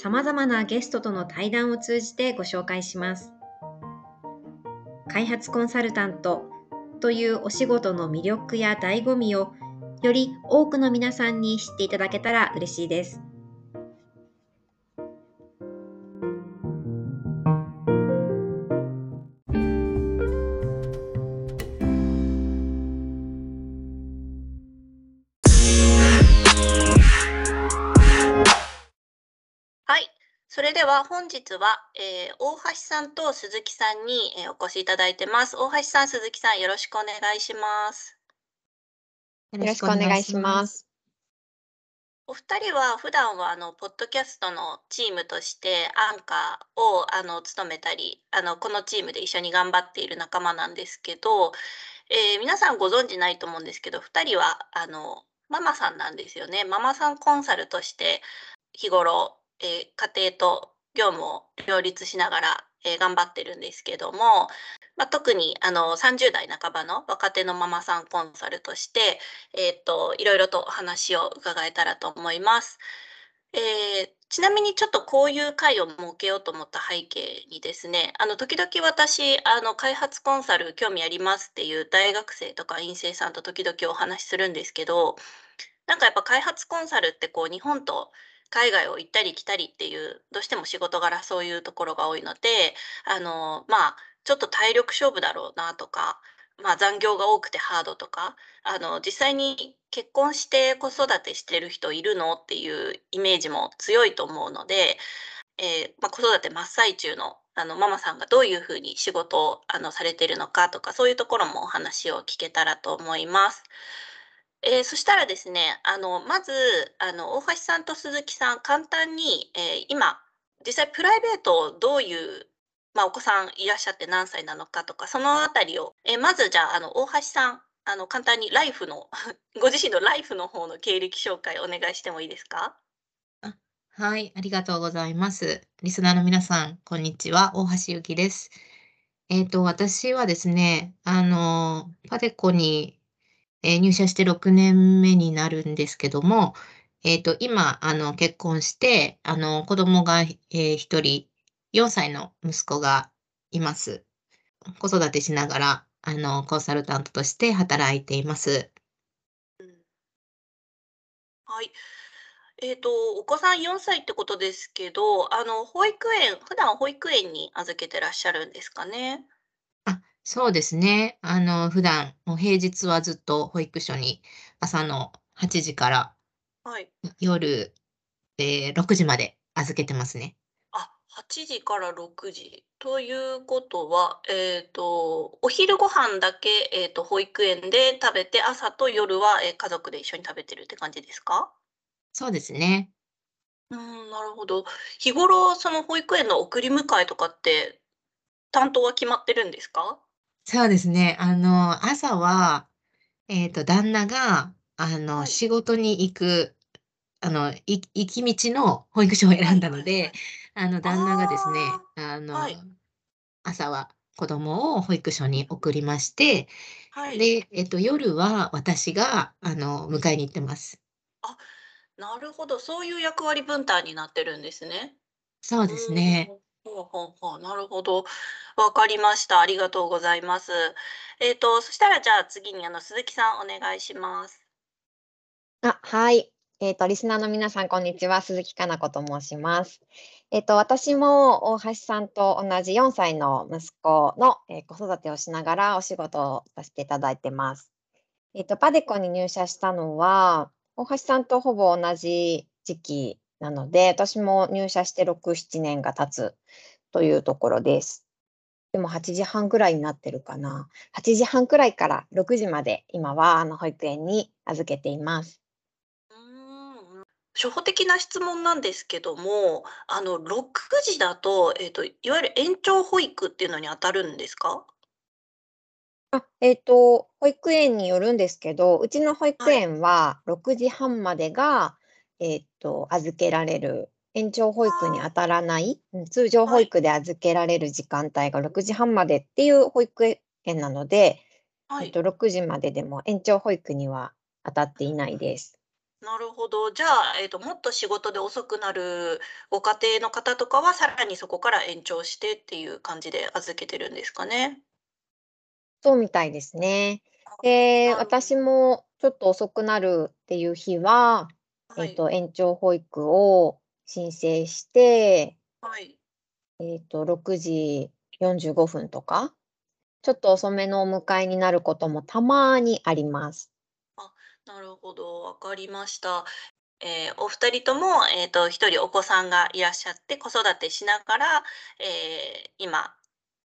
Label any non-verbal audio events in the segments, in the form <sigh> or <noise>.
様々なゲストとの対談を通じてご紹介します。開発コンサルタントというお仕事の魅力や醍醐味をより多くの皆さんに知っていただけたら嬉しいです。は本日は、えー、大橋さんと鈴木さんに、えー、お越しいただいてます。大橋さん、鈴木さん、よろしくお願いします。よろしくお願いします。お二人は普段はあのポッドキャストのチームとしてアンカーをあの務めたりあのこのチームで一緒に頑張っている仲間なんですけど、えー、皆さんご存知ないと思うんですけど2人はあのママさんなんですよねママさんコンサルとして日頃えー、家庭と業務を両立しながら、えー、頑張ってるんですけども、まあ、特にあの30代半ばの若手のママさんコンサルとして、えーと、いろいろとお話を伺えたらと思います。えー、ちなみにちょっとこういう会を設けようと思った背景にですねあの時々私あの開発コンサル興味ありますっていう大学生とか院生さんと時々お話しするんですけどなんかやっぱ開発コンサルってこう日本と海外を行ったり来たりっていうどうしても仕事柄そういうところが多いのであのまあちょっと体力勝負だろうなとか、まあ、残業が多くてハードとかあの実際に結婚して子育てしてる人いるのっていうイメージも強いと思うので、えー、まあ、子育て真っ最中のあのママさんがどういうふうに仕事をあのされてるのかとかそういうところもお話を聞けたらと思います。えー、そしたらですね、あのまずあの大橋さんと鈴木さん、簡単に、えー、今、実際プライベートどういう、まあ、お子さんいらっしゃって何歳なのかとか、そのあたりを、えー、まずじゃああの大橋さん、あの簡単にライフの <laughs> ご自身のライフの方の経歴紹介お願いしてもいいですか？あはい、ありがとうございます。リスナーの皆さん、こんにちは。大橋ゆきです。えっ、ー、と、私はですね、あの、パデコにえー、入社して6年目になるんですけども、え、ー、と、今、あの、結婚して、あの、子供が、えー、1人、4歳の息子がいます。子育てしながら、あの、コンサルタントとして働いています。はい。え、と、お子さん4歳ってことですけど、あの、保育園、普段保育園に預けてらっしゃるんですかね？そうですね。あの、普段、もう平日はずっと保育所に朝の8時からはい。夜、えー、6時まで預けてますね。あ、8時から6時。ということは、えっと、お昼ご飯だけ、えっと、保育園で食べて、朝と夜は、え、家族で一緒に食べてるって感じですか？そうですね。うん、なるほど。日頃、その保育園の送り迎えとかって、担当は決まってるんですか？そうですね。あの、朝は、えっと、旦那が、あの、はい。仕事に行く、あの、い行き道の保育所を選んだので、あの、旦那がですね、あああ、はの、い。朝は子供を保育所に送りまして、はい。で、えっと、夜は私が、あの、迎えに行ってます。あ、なるほど、そういう役割分担になってるんですね。そううですね。ほうほうほう、なるほど。わかりました。ありがとうございます。えっと、そしたらじゃあ次にあの鈴木さんお願いします。あ、はい。えっと、リスナーの皆さん、こんにちは。鈴木かな子と申します。えっと、私も大橋さんと同じ4歳の息子の、えー子育てをしながらお仕事をさせていただいてます。えっと、パデコに入社したのは、大橋さんとほぼ同じ時期なので、私も入社して6、7年が経つというところです。でも8時半くらいになってるかな。8時半くらいから6時まで今はあの保育園に預けています。うーん初歩的な質問なんですけども、あの6時だと、えっと、いわゆる延長保育っていうのに当たるんですか？あ、えっと、保育園によるんですけど、うちの保育はい。園は6時半までが、えっと、預けられる、延長保育にあ当たらない、うん、通常。保育で預けられる時間帯が6時半までっていう保育園なので、はい。えっと、6時まででも延長保育には当たっていないです。なるほど。じゃあ、えっと、もっと仕事で遅くなるご家庭の方とかは、さらにそこから延長してっていう感じで預けてるんですかね？そうみたいですね。あ、で、私ど。もちょっと遅くなるっていう日は、はい。えっと、延長保育を申請してはい。えっと、6時45分とか、ちょっと遅めのお迎えになることもたまにあります。あ、なるほど、わかりました。えーお二人とも、えっと、一人お子さんがいらっしゃって、子育てしながら、えー今、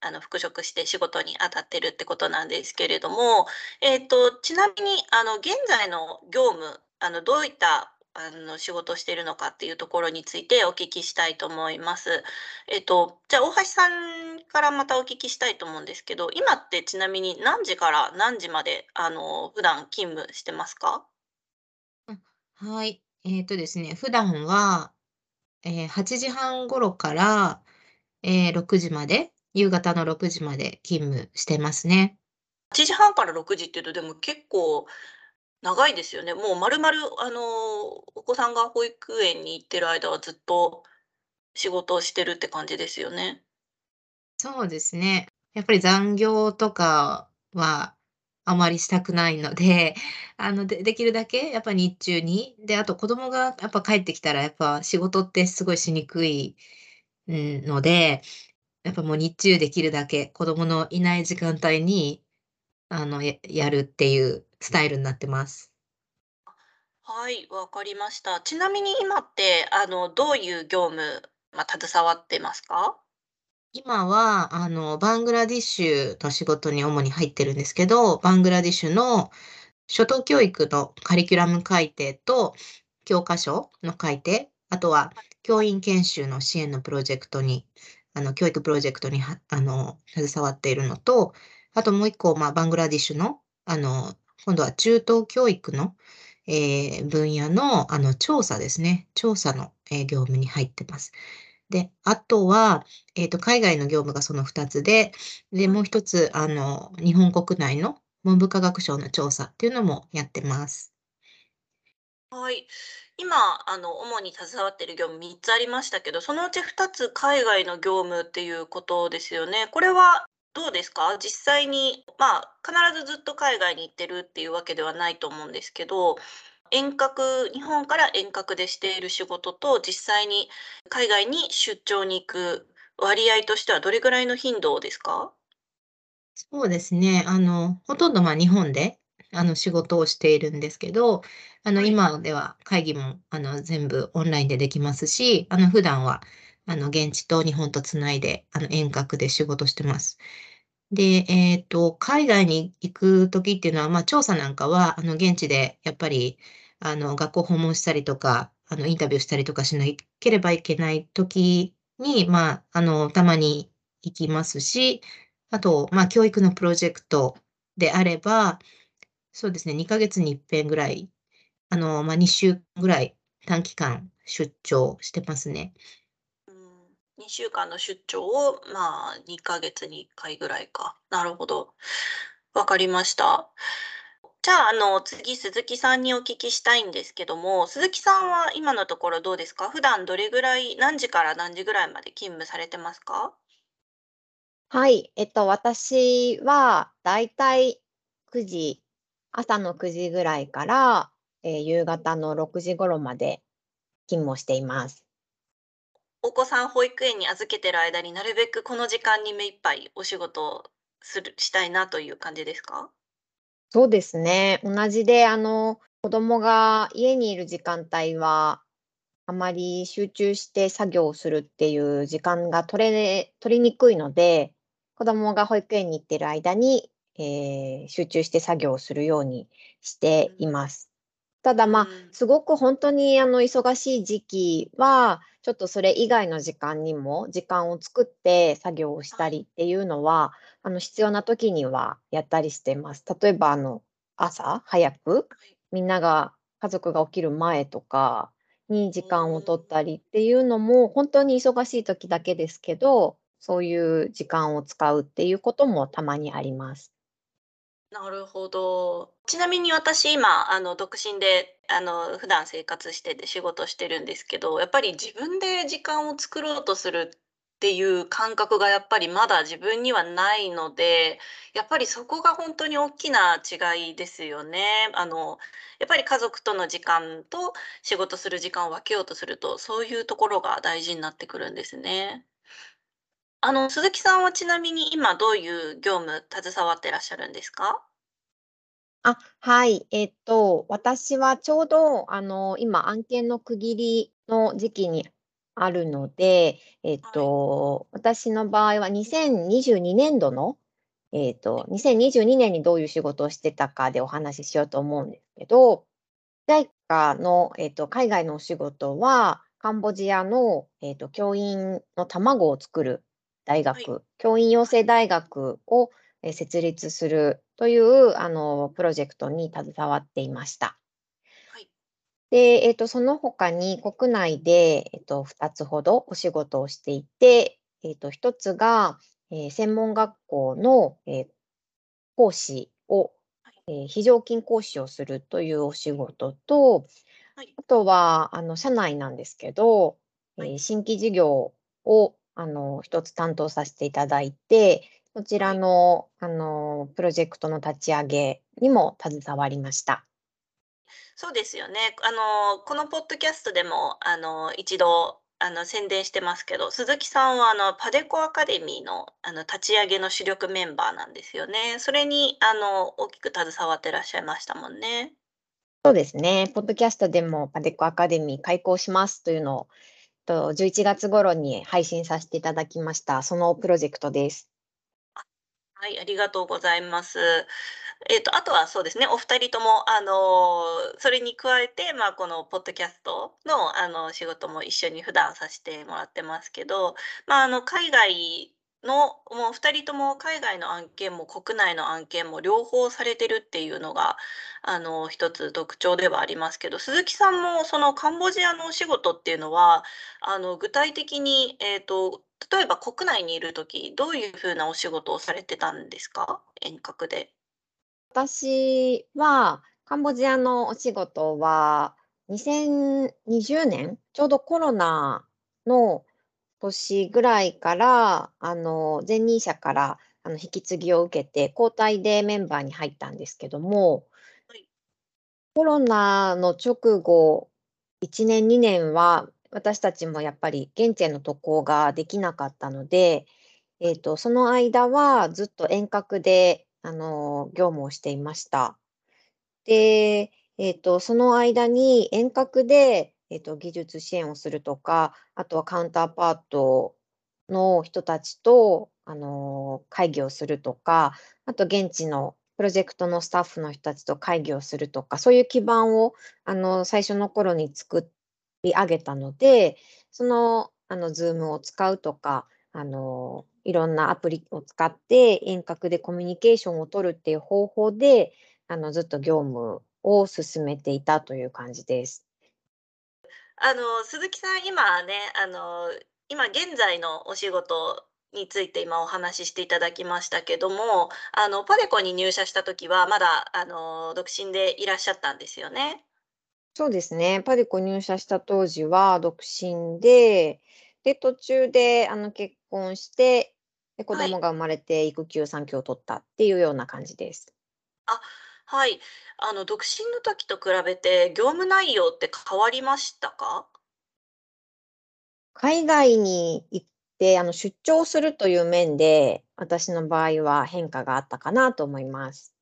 あの、復職して仕事に当たってるってことなんですけれども、えっと、ちなみに、あの、現在の業務、あの、どういった、あの、仕事をしているのかっていうところについてお聞きしたいと思います。えっと、じゃあ、大橋さんからまたお聞きしたいと思うんですけど、今ってちなみに何時から何時まで、あの、普段勤務してますか？あ、はい。えっとですね、普段は、えー8時半頃から、えー6時まで、夕方の6時まで勤務してますね。8時半から6時っていうと、でも結構長いですよね。もう丸々、あの、お子さんが保育園に行ってる間はずっと仕事をしてるって感じですよね。そうですね。やっぱり残業とかはあまりしたくないので、<laughs> あの、でできるだけやっぱ日中に、で、あと子供がやっぱ帰ってきたらやっぱ仕事ってすごいしにくい、ので、やっぱもう日中できるだけ子供のいない時間帯に、あの、やるっていうスタイルになってます。はい、わかりました。ちなみに今って、あの、どういう業務、まあ、携わってますか？今は、あの、バングラディッシュの仕事に主に入ってるんですけど、バングラディッシュの初等教育のカリキュラム改定と教科書の改定、あとは教員研修の支援のプロジェクトに、あの、教育プロジェクトにはあの、携わっているのと、あともう一個、まあ、バングラディッシュの、あの、今度は中等教育の、えー分野の、あの、調査ですね。調査の、えー業務に入ってます。で、あとは、えっと、海外の業務がその2つで、で、もう一つ、あの、日本国内の文部科学省の調査っていうのもやってます。はい。今、あの、主に携わっている業務3つありましたけど、そのうち2つ海外の業務っていうことですよね。これはどうですか？実際に、まあ、必ずずっと海外に行ってるっていうわけではないと思うんですけど、遠隔日本から遠隔でしている仕事と、実際に海外に出張に行く割合としてはどれぐらいの頻度ですか？そうですね。あの、ほとんど、ま、日本で、あの、仕事をしているんですけど、あの、はい。今では会議も、あの、全部オンラインでできますし、あの、普段は、あの、現地と日本とつないで、あの、遠隔で仕事してます。で、えっと、海外に行く時っていうのは、まあ、調査なんかは、あの、現地でやっぱり、あの、学校訪問したりとか、あの、インタビューしたりとかしなければいけない時に、まあ、あの、たまに行きますし、あと、まあ、教育のプロジェクトであれば、そうですね、2ヶ月に一遍ぐらい、あの、まあ、2週ぐらい短期間出張してますね。2週間の出張を、まあ、2ヶ月に1回ぐらいか。なるほど。わかりました。じゃあ、あの、次、鈴木さんにお聞きしたいんですけども、鈴木さんは今のところどうですか？普段どれぐらい、何時から何時ぐらいまで勤務されてますか？はい、えっと、私はだいたい9時、朝の9時ぐらいから、え、夕方の6時頃まで勤務をしています。お子さん保育園に預けてる間になるべくこの時間に目いっぱいお仕事をするしたいなという感じですか？そうですね。同じで、あの、子供が家にいる時間帯は、あまり集中して作業をするっていう時間が取れ取りにくいので、子供が保育園に行ってる間に、えー集中して作業をするようにしています。ただ、まあ、うんすごく本当にあの忙しい時期は、ちょっとそれ以外の時間にも時間を作って作業をしたりっていうのは、あの必要な時にはやったりしてます。例えばあの朝早くはい。みんなが家族が起きる前とかに時間を取ったりっていうのも、本当に忙しい時だけですけど、そういう時間を使うっていうこともたまにあります。なるほど。ちなみに私今あの独身であの普段生活してて仕事してるんですけど、やっぱり自分で時間を作ろうとするっていう感覚がやっぱりまだ自分にはないので、やっぱりそこが本当に大きな違いですよね。あのやっぱり家族との時間と仕事する時間を分けようとすると、そういうところが大事になってくるんですね。あの鈴木さんはちなみに今どういう業務携わってらっしゃるんですか？あ、はい。えっと、私はちょうど、あの、今、案件の区切りの時期にあるので、えっはい。と、私の場合は2022年度の、えっと、2022年にどういう仕事をしてたかでお話ししようと思うんですけど、JICA の、えっと、海外のお仕事は、カンボジアの、えっと、教員の卵を作る大はい。学、教員養成大学を、え、設立するという、あの、プロジェクトに携わっていました。はい。で、えっと、その他に国内で、えっと、2つほどお仕事をしていて、えっと、1つが、え、専門学校の、え、講師を、はい。え、非常勤講師をするというお仕事と、はい。あとは、あの、社内なんですけど、はい。え、新規事業を、あの、1つ担当させていただいて、そちらはい。の、あの、プロジェクトの立ち上げにも携わりました。そうですよね。あの、このポッドキャストでも、あの、一度、あの、宣伝してますけど、鈴木さんは、あの、パデコアカデミーの、あの、立ち上げの主力メンバーなんですよね。それに、あの、大きく携わってらっしゃいましたもんね。そうですね。ポッドキャストでもパデコアカデミー開講しますというのを、と、11月頃に配信させていただきました。そのプロジェクトです。あ、はい、ありがとうございます。えっと、あとはそうですね、お二人とも、あの、それに加えて、まあ、このポッドキャストの、あの、仕事も一緒に普段させてもらってますけど、まあ、あの、海外の、もう二人とも海外の案件も国内の案件も両方されてるっていうのが、あの、一つ特徴ではありますけど、鈴木さんもそのカンボジアのお仕事っていうのは、あの、具体的に、えっと、例えば国内にいる時、どういう風なお仕事をされてたんですか？遠隔で。私は、カンボジアのお仕事は、2020年、ちょうどコロナの年ぐらいから、あの、前任者から、あの、引き継ぎを受けて、交代でメンバーに入ったんですけどもはい。コロナの直後、1年、2年は、私たちもやっぱり現地への渡航ができなかったので、えっと、その間はずっと遠隔で、あの、業務をしていました。で、えっと、その間に遠隔で、えっと、技術支援をするとか、あとはカウンターパートの人たちと、あの、会議をするとか、あと現地のプロジェクトのスタッフの人たちと会議をするとか、そういう基盤を、あの、最初の頃に作り上げたので、その、あの、Zoom を使うとか、あの、いろんなアプリを使って遠隔でコミュニケーションを取るっていう方法で、あの、ずっと業務を進めていたという感じです。あの、鈴木さん、今ね、あの、今現在のお仕事について今お話ししていただきましたけども、あの、パデコに入社した時はまだ、あの、独身でいらっしゃったんですよね？そうですね。パデコ入社した当時は独身で、で、途中で、あの、結婚して、で、子はい。供が生まれて育休、産休を取ったっていうような感じです。あ、はい。あの、独身の時と比べて業務内容って変わりましたか？海外に行ってあの出張するという面で、私の場合は変化があったかなと思います。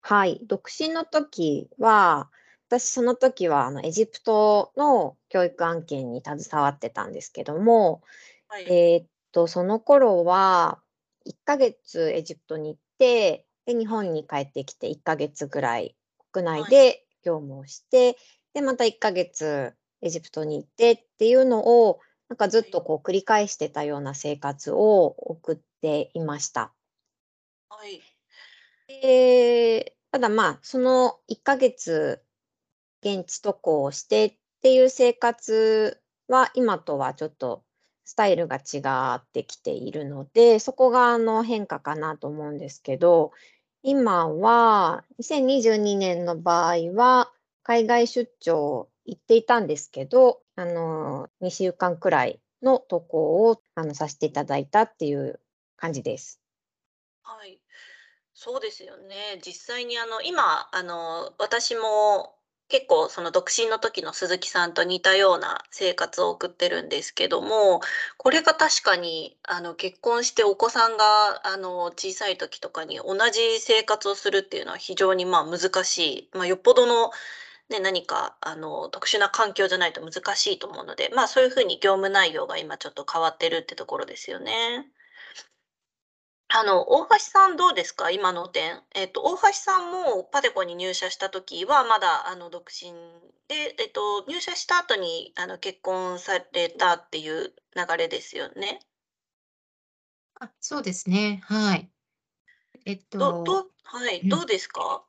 はい、独身の時は、私その時はあのエジプトの教育案件に携わってたんですけども、はい。えーっと、その頃は1ヶ月エジプトに行って、で、日本に帰ってきて1ヶ月ぐらい国内はい。で業務をして、で、また1ヶ月エジプトに行ってっていうのを、なんかずっはい。とこう繰り返してたような生活を送っていました。はい。で、ただまあ、その1ヶ月現地渡航をしてっていう生活は、今とはちょっとスタイルが違ってきているので、そこがあの変化かなと思うんですけど、今は2022年の場合は、海外出張行っていたんですけど、あの、2週間くらいの渡航をあのさせていただいたっていう感じです。はい。そうですよね。実際にあの今あの私も結構その独身の時の鈴木さんと似たような生活を送ってるんですけども、これが確かにあの結婚してお子さんがあの小さい時とかに同じ生活をするっていうのは非常にまあ難しい、まあ、よっぽどの、ね、何かあの特殊な環境じゃないと難しいと思うので、まあ、そういうふうに業務内容が今ちょっと変わってるってところですよね。あの、大橋さんどうですか？今の点。えっと、大橋さんもパテコに入社した時はまだ、あの、独身で、えっと、入社した後に、あの、結婚されたっていう流れですよね？あ、そうですね、はい。えっどどとうはい、うん。どうですか？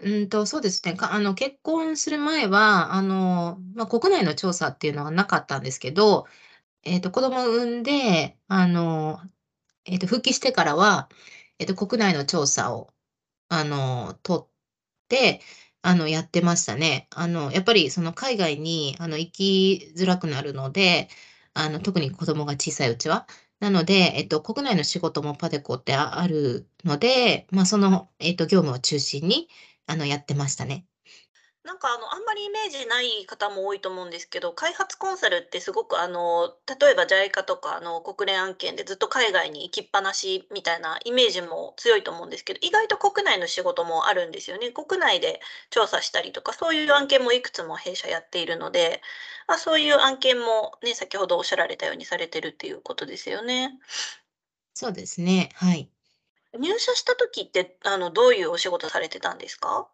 うんと、そうですね。かあの、結婚する前は、あの、ま、国内の調査っていうのはなかったんですけど、えっと、子供を産んで、あの、えっと、復帰してからは、えっと、国内の調査を、あの、取って、あの、やってましたね。あの、やっぱりその海外に、あの、行きづらくなるので、あの、特に子供が小さいうちは。なので、えっと、国内の仕事もパデコってあるので、まあ、その、えっと、業務を中心に、あの、やってましたね。なんかあの、あんまりイメージない方も多いと思うんですけど、開発コンサルってすごくあの、例えば JICA とかあの、国連案件でずっと海外に行きっぱなしみたいなイメージも強いと思うんですけど、意外と国内の仕事もあるんですよね。国内で調査したりとか、そういう案件もいくつも弊社やっているので、ま、そういう案件もね、先ほどおっしゃられたようにされてるっていうことですよね。そうですね、はい。入社した時って、あの、どういうお仕事されてたんですか？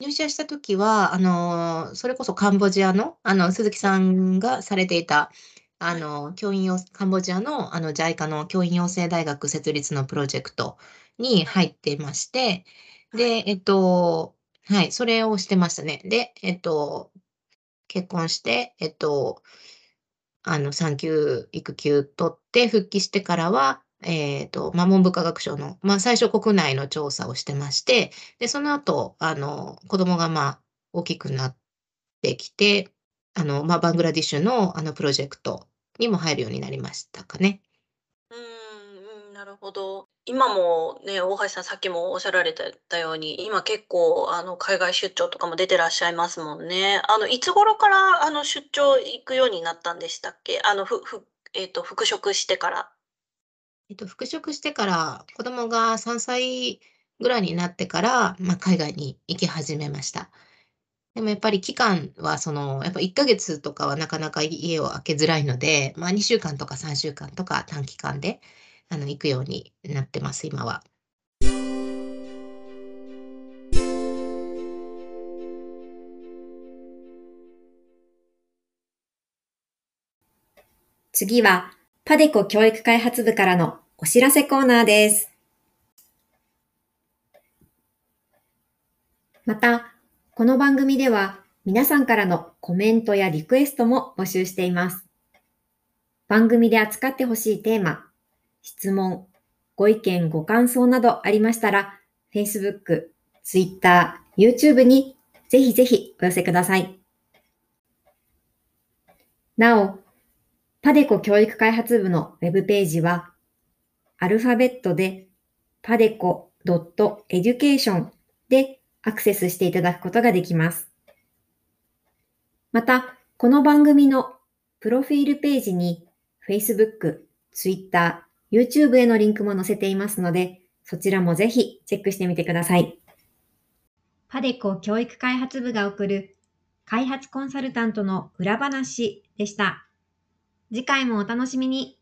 入社した時は、あの、それこそカンボジアの、あの、鈴木さんがされていた、あはい。の、教員よカンボジアの、あの、JICA の教員養成大学設立のプロジェクトにはい。入ってまして、はい。で、えっとはい、それをしてましたね。で、えっと、結婚して、えっとあの、産休、育休取って復帰してからは、えっと、ま、文部科学省の、まあ、最初国内の調査をしてまして、で、その後、あの、子供が、ま、大きくなってきて、あの、まあ、バングラディッシュの、あの、プロジェクトにも入るようになりましたかね。うん、なるほど。今もね、大橋さんさっきもおっしゃられてたように、今結構あの、海外出張とかも出てらっしゃいますもんね。あの、いつ頃からあの、出張行くようになったんでしたっけ？あの、ふふえっと、復職してから。えっと、復職してから、子供が3歳ぐらいになってから、まあ、海外に行き始めました。でもやっぱり期間はその、やっぱ1ヶ月とかはなかなか家を空けづらいので、まあ、2週間とか3週間とか短期間で、あの、行くようになってます、今は。次は、パデコ教育開発部からのお知らせコーナーです。また、この番組では皆さんからのコメントやリクエストも募集しています。番組で扱ってほしいテーマ、質問、ご意見、ご感想などありましたら、Facebook、Twitter、YouTube にぜひぜひお寄せください。なお、パデコ教育開発部のウェブページは、アルファベットで padeco.education でアクセスしていただくことができます。また、この番組のプロフィールページに Facebook、Twitter、YouTube へのリンクも載せていますので、そちらもぜひチェックしてみてください。パデコ教育開発部が送る開発コンサルタントの裏話でした。次回もお楽しみに。